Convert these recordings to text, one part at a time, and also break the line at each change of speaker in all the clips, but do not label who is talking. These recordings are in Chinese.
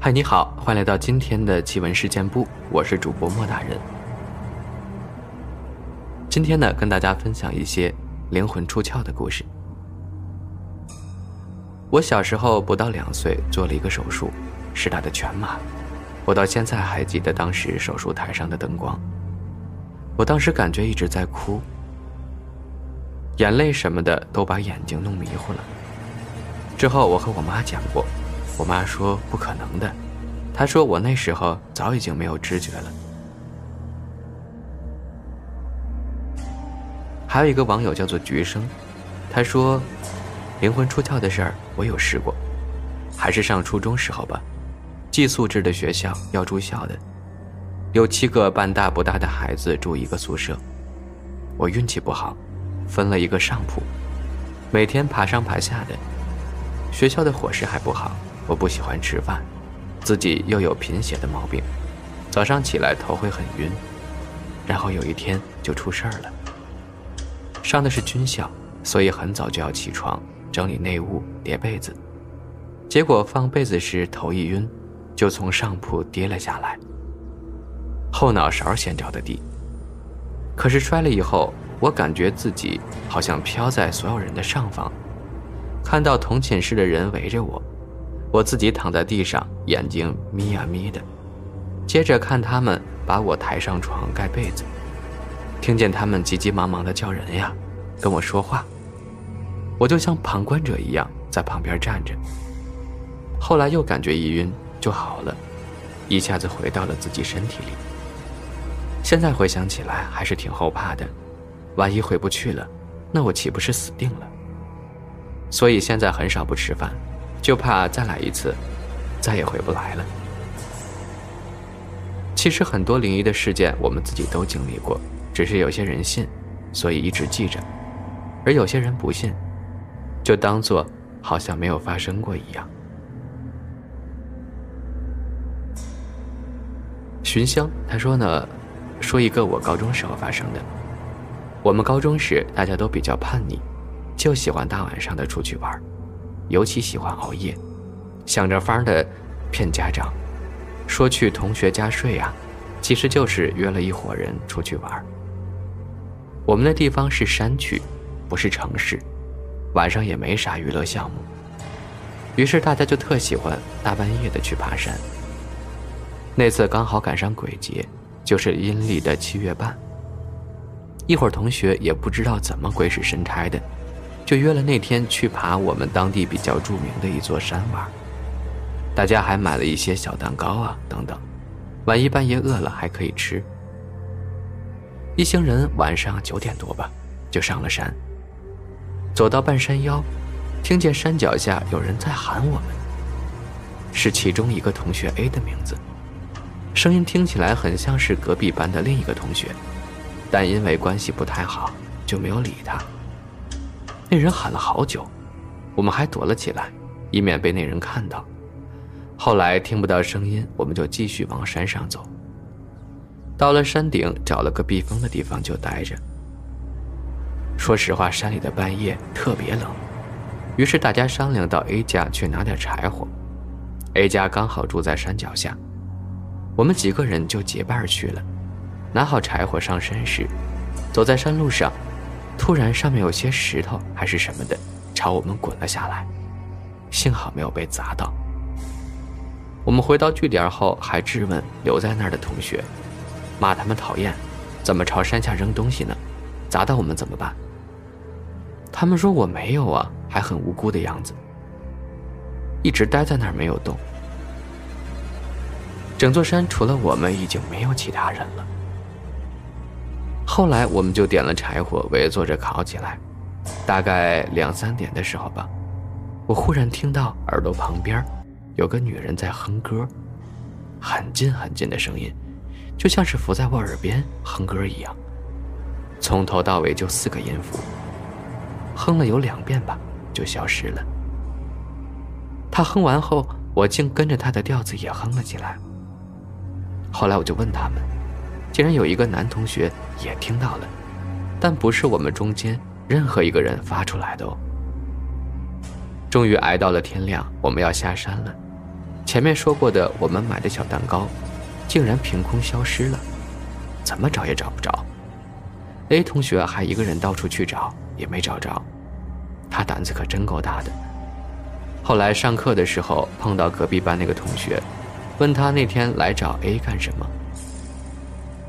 嗨，你好，欢迎来到今天的奇闻事件部，我是主播莫大人。今天呢，跟大家分享一些灵魂出窍的故事。我小时候不到两岁做了一个手术，是大的全麻。我到现在还记得当时手术台上的灯光。我当时感觉一直在哭，眼泪什么的都把眼睛弄迷糊了。之后我和我妈讲过。我妈说不可能的，她说我那时候早已经没有知觉了。还有一个网友叫做菊生，他说，灵魂出窍的事儿我有试过，还是上初中时候吧，寄宿制的学校要住校的，有七个半大不大的孩子住一个宿舍，我运气不好，分了一个上铺，每天爬上爬下的，学校的伙食还不好。我不喜欢吃饭，自己又有贫血的毛病，早上起来头会很晕，然后有一天就出事儿了。上的是军校，所以很早就要起床整理内务、叠被子，结果放被子时头一晕，就从上铺跌了下来，后脑勺先着的地。可是摔了以后，我感觉自己好像飘在所有人的上方，看到同寝室的人围着我。我自己躺在地上，眼睛眯呀眯的，接着看他们把我抬上床盖被子，听见他们急急忙忙的叫人呀，跟我说话，我就像旁观者一样在旁边站着。后来又感觉一晕就好了，一下子回到了自己身体里。现在回想起来还是挺后怕的，万一回不去了，那我岂不是死定了？所以现在很少不吃饭。就怕再来一次，再也回不来了。其实很多灵异的事件，我们自己都经历过，只是有些人信，所以一直记着；而有些人不信，就当做好像没有发生过一样。寻香他说呢，说一个我高中时候发生的。我们高中时大家都比较叛逆，就喜欢大晚上的出去玩。尤其喜欢熬夜，想着法的骗家长，说去同学家睡啊，其实就是约了一伙人出去玩。我们的地方是山区，不是城市，晚上也没啥娱乐项目，于是大家就特喜欢大半夜的去爬山。那次刚好赶上鬼节，就是阴历的七月半。一会儿同学也不知道怎么鬼使神差的。就约了那天去爬我们当地比较著名的一座山玩，大家还买了一些小蛋糕啊等等，万一半夜饿了还可以吃。一行人晚上九点多吧，就上了山。走到半山腰，听见山脚下有人在喊我们，是其中一个同学 A 的名字，声音听起来很像是隔壁班的另一个同学，但因为关系不太好，就没有理他。那人喊了好久，我们还躲了起来，以免被那人看到。后来听不到声音，我们就继续往山上走。到了山顶，找了个避风的地方就待着。说实话，山里的半夜特别冷，于是大家商量到 A 家去拿点柴火。A 家刚好住在山脚下，我们几个人就结伴去了。拿好柴火上山时，走在山路上。突然，上面有些石头还是什么的，朝我们滚了下来，幸好没有被砸到。我们回到据点后，还质问留在那儿的同学，骂他们讨厌，怎么朝山下扔东西呢？砸到我们怎么办？他们说我没有啊，还很无辜的样子。一直待在那儿没有动，整座山除了我们，已经没有其他人了。后来我们就点了柴火，围坐着烤起来。大概两三点的时候吧，我忽然听到耳朵旁边有个女人在哼歌，很近很近的声音，就像是伏在我耳边哼歌一样。从头到尾就四个音符，哼了有两遍吧，就消失了。她哼完后，我竟跟着她的调子也哼了起来。后来我就问他们。竟然有一个男同学也听到了，但不是我们中间任何一个人发出来的哦。终于挨到了天亮，我们要下山了，前面说过的我们买的小蛋糕，竟然凭空消失了，怎么找也找不着。A 同学还一个人到处去找，也没找着，他胆子可真够大的。后来上课的时候碰到隔壁班那个同学，问他那天来找 A 干什么。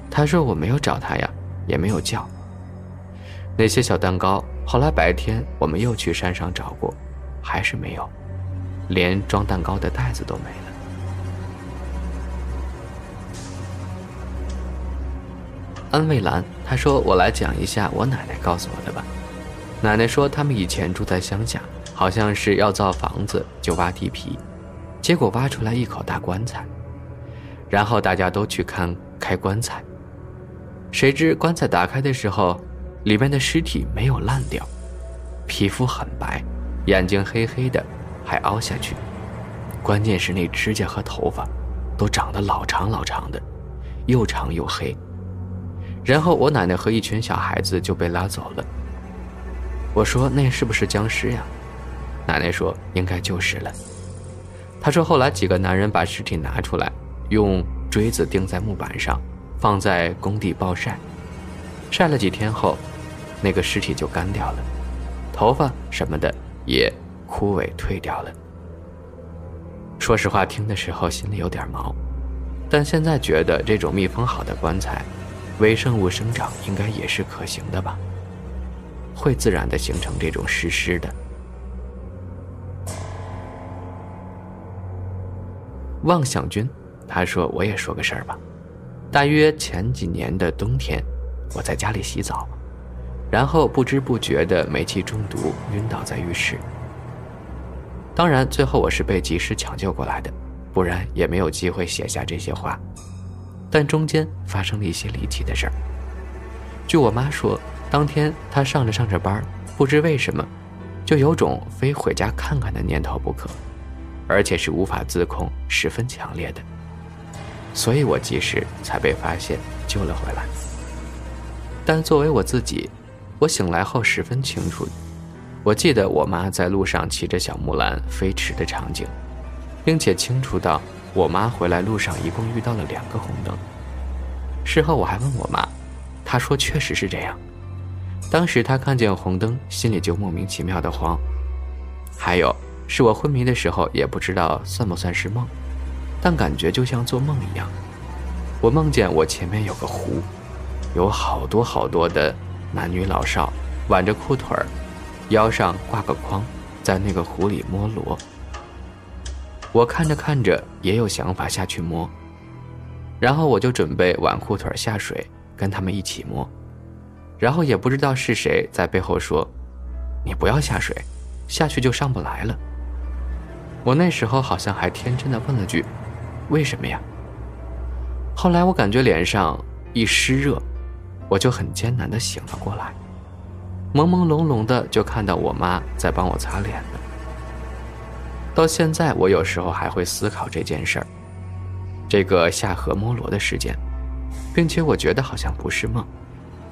他说我没有找他呀，也没有叫。那些小蛋糕，后来白天我们又去山上找过，还是没有，连装蛋糕的袋子都没了。安慰兰，他说我来讲一下我奶奶告诉我的吧。奶奶说他们以前住在乡下。好像是要造房子，就挖地皮，结果挖出来一口大棺材，然后大家都去看开棺材，谁知棺材打开的时候，里面的尸体没有烂掉，皮肤很白，眼睛黑黑的，还凹下去，关键是那指甲和头发，都长得老长老长的，又长又黑。然后我奶奶和一群小孩子就被拉走了。我说那是不是僵尸呀？奶奶说：“应该就是了。”她说：“后来几个男人把尸体拿出来，用锥子钉在木板上，放在工地暴晒。晒了几天后，那个尸体就干掉了，头发什么的也枯萎退掉了。说实话，听的时候心里有点毛，但现在觉得这种密封好的棺材，微生物生长应该也是可行的吧？会自然的形成这种湿湿的。”妄想君，他说：“我也说个事儿吧。大约前几年的冬天，我在家里洗澡，然后不知不觉的煤气中毒，晕倒在浴室。当然，最后我是被及时抢救过来的，不然也没有机会写下这些话。但中间发生了一些离奇的事儿。据我妈说，当天她上着上着班，不知为什么，就有种非回家看看的念头不可。”而且是无法自控，十分强烈的，所以我及时才被发现救了回来。但作为我自己，我醒来后十分清楚，我记得我妈在路上骑着小木兰飞驰的场景，并且清楚到我妈回来路上一共遇到了两个红灯。事后我还问我妈，她说确实是这样。当时她看见红灯，心里就莫名其妙的慌。还有。是我昏迷的时候，也不知道算不算是梦，但感觉就像做梦一样。我梦见我前面有个湖，有好多好多的男女老少挽着裤腿儿，腰上挂个筐，在那个湖里摸螺。我看着看着也有想法下去摸，然后我就准备挽裤腿下水跟他们一起摸，然后也不知道是谁在背后说：“你不要下水，下去就上不来了。”我那时候好像还天真的问了句：“为什么呀？”后来我感觉脸上一湿热，我就很艰难的醒了过来，朦朦胧胧的就看到我妈在帮我擦脸。到现在，我有时候还会思考这件事儿，这个下河摸罗的事件，并且我觉得好像不是梦。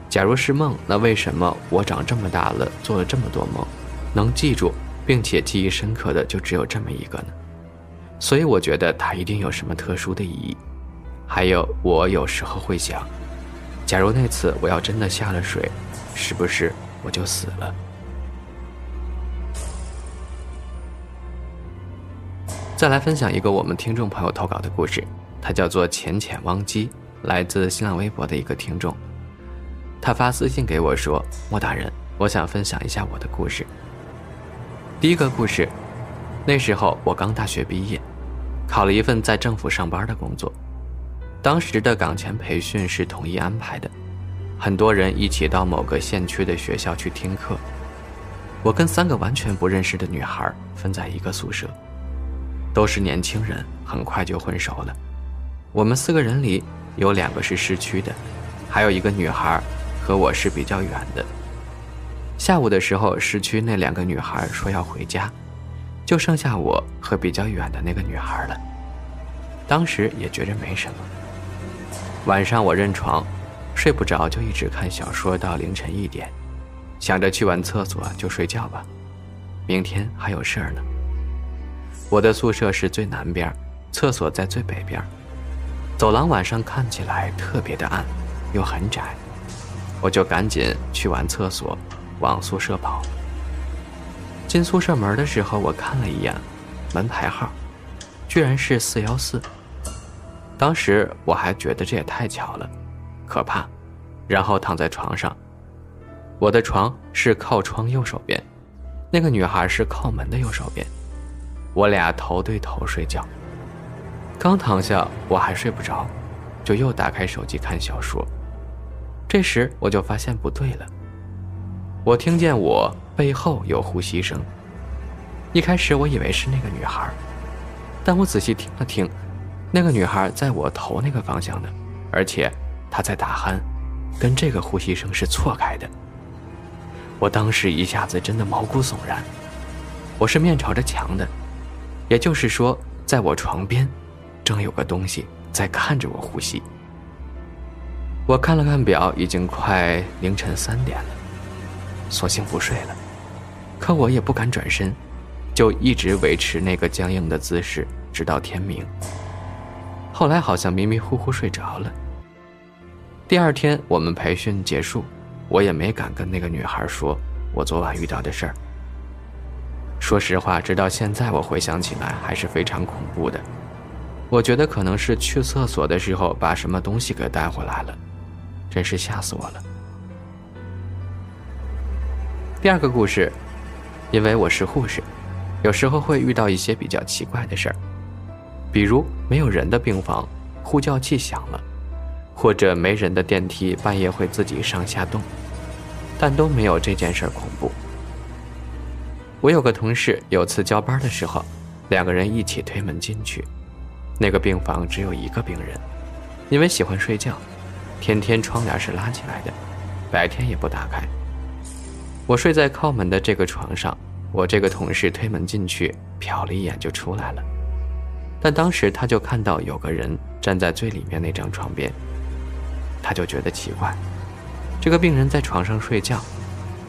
假如是梦，那为什么我长这么大了做了这么多梦，能记住？并且记忆深刻的就只有这么一个呢，所以我觉得它一定有什么特殊的意义。还有，我有时候会想，假如那次我要真的下了水，是不是我就死了？再来分享一个我们听众朋友投稿的故事，他叫做浅浅汪机，来自新浪微博的一个听众，他发私信给我说：“莫大人，我想分享一下我的故事。”第一个故事，那时候我刚大学毕业，考了一份在政府上班的工作。当时的岗前培训是统一安排的，很多人一起到某个县区的学校去听课。我跟三个完全不认识的女孩分在一个宿舍，都是年轻人，很快就混熟了。我们四个人里有两个是市区的，还有一个女孩和我是比较远的。下午的时候，市区那两个女孩说要回家，就剩下我和比较远的那个女孩了。当时也觉着没什么。晚上我认床，睡不着，就一直看小说到凌晨一点，想着去完厕所就睡觉吧，明天还有事儿呢。我的宿舍是最南边，厕所在最北边，走廊晚上看起来特别的暗，又很窄，我就赶紧去完厕所，往宿舍跑。进宿舍门的时候，我看了一眼门牌号，居然是四幺四。当时我还觉得这也太巧了，可怕，然后躺在床上。我的床是靠窗右手边，那个女孩是靠门的右手边，我俩头对头睡觉。刚躺下，我还睡不着，就又打开手机看小说。这时我就发现不对了，我听见我背后有呼吸声。一开始我以为是那个女孩，但我仔细听了听。那个女孩在我头那个方向呢，而且她在打鼾，跟这个呼吸声是错开的。我当时一下子真的毛骨悚然。我是面朝着墙的，也就是说，在我床边，正有个东西在看着我呼吸。我看了看表，已经快凌晨三点了，索性不睡了。可我也不敢转身，就一直维持那个僵硬的姿势，直到天明。后来好像迷迷糊糊睡着了。第二天我们培训结束，我也没敢跟那个女孩说我昨晚遇到的事儿。说实话，直到现在我回想起来还是非常恐怖的。我觉得可能是去厕所的时候把什么东西给带回来了，真是吓死我了。第二个故事，因为我是护士，有时候会遇到一些比较奇怪的事儿。比如没有人的病房，呼叫器响了，或者没人的电梯半夜会自己上下动，但都没有这件事恐怖。我有个同事有次交班的时候，两个人一起推门进去，那个病房只有一个病人，因为喜欢睡觉，天天窗帘是拉起来的，白天也不打开。我睡在靠门的这个床上，我这个同事推门进去，瞟了一眼就出来了。但当时他就看到有个人站在最里面那张床边，他就觉得奇怪，这个病人在床上睡觉，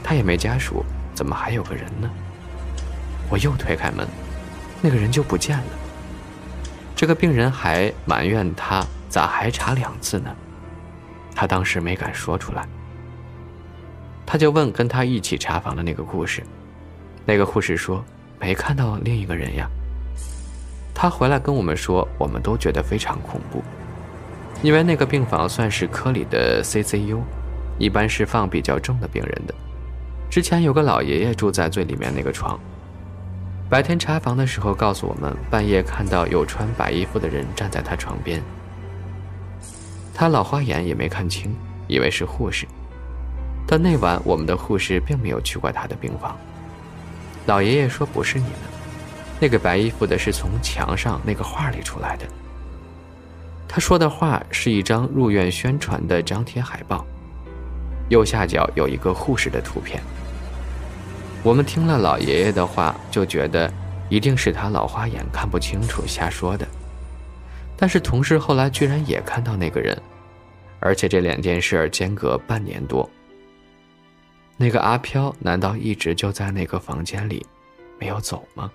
他也没家属，怎么还有个人呢？我又推开门，那个人就不见了。这个病人还埋怨他咋还查两次呢？他当时没敢说出来，他就问跟他一起查房的那个护士，那个护士说没看到另一个人呀。他回来跟我们说，我们都觉得非常恐怖，因为那个病房算是科里的 CCU，一般是放比较重的病人的。之前有个老爷爷住在最里面那个床，白天查房的时候告诉我们，半夜看到有穿白衣服的人站在他床边。他老花眼也没看清，以为是护士，但那晚我们的护士并没有去过他的病房。老爷爷说不是你们。那个白衣服的是从墙上那个画里出来的。他说的话是一张入院宣传的张贴海报，右下角有一个护士的图片。我们听了老爷爷的话，就觉得一定是他老花眼看不清楚瞎说的。但是同事后来居然也看到那个人，而且这两件事间隔半年多。那个阿飘难道一直就在那个房间里，没有走吗？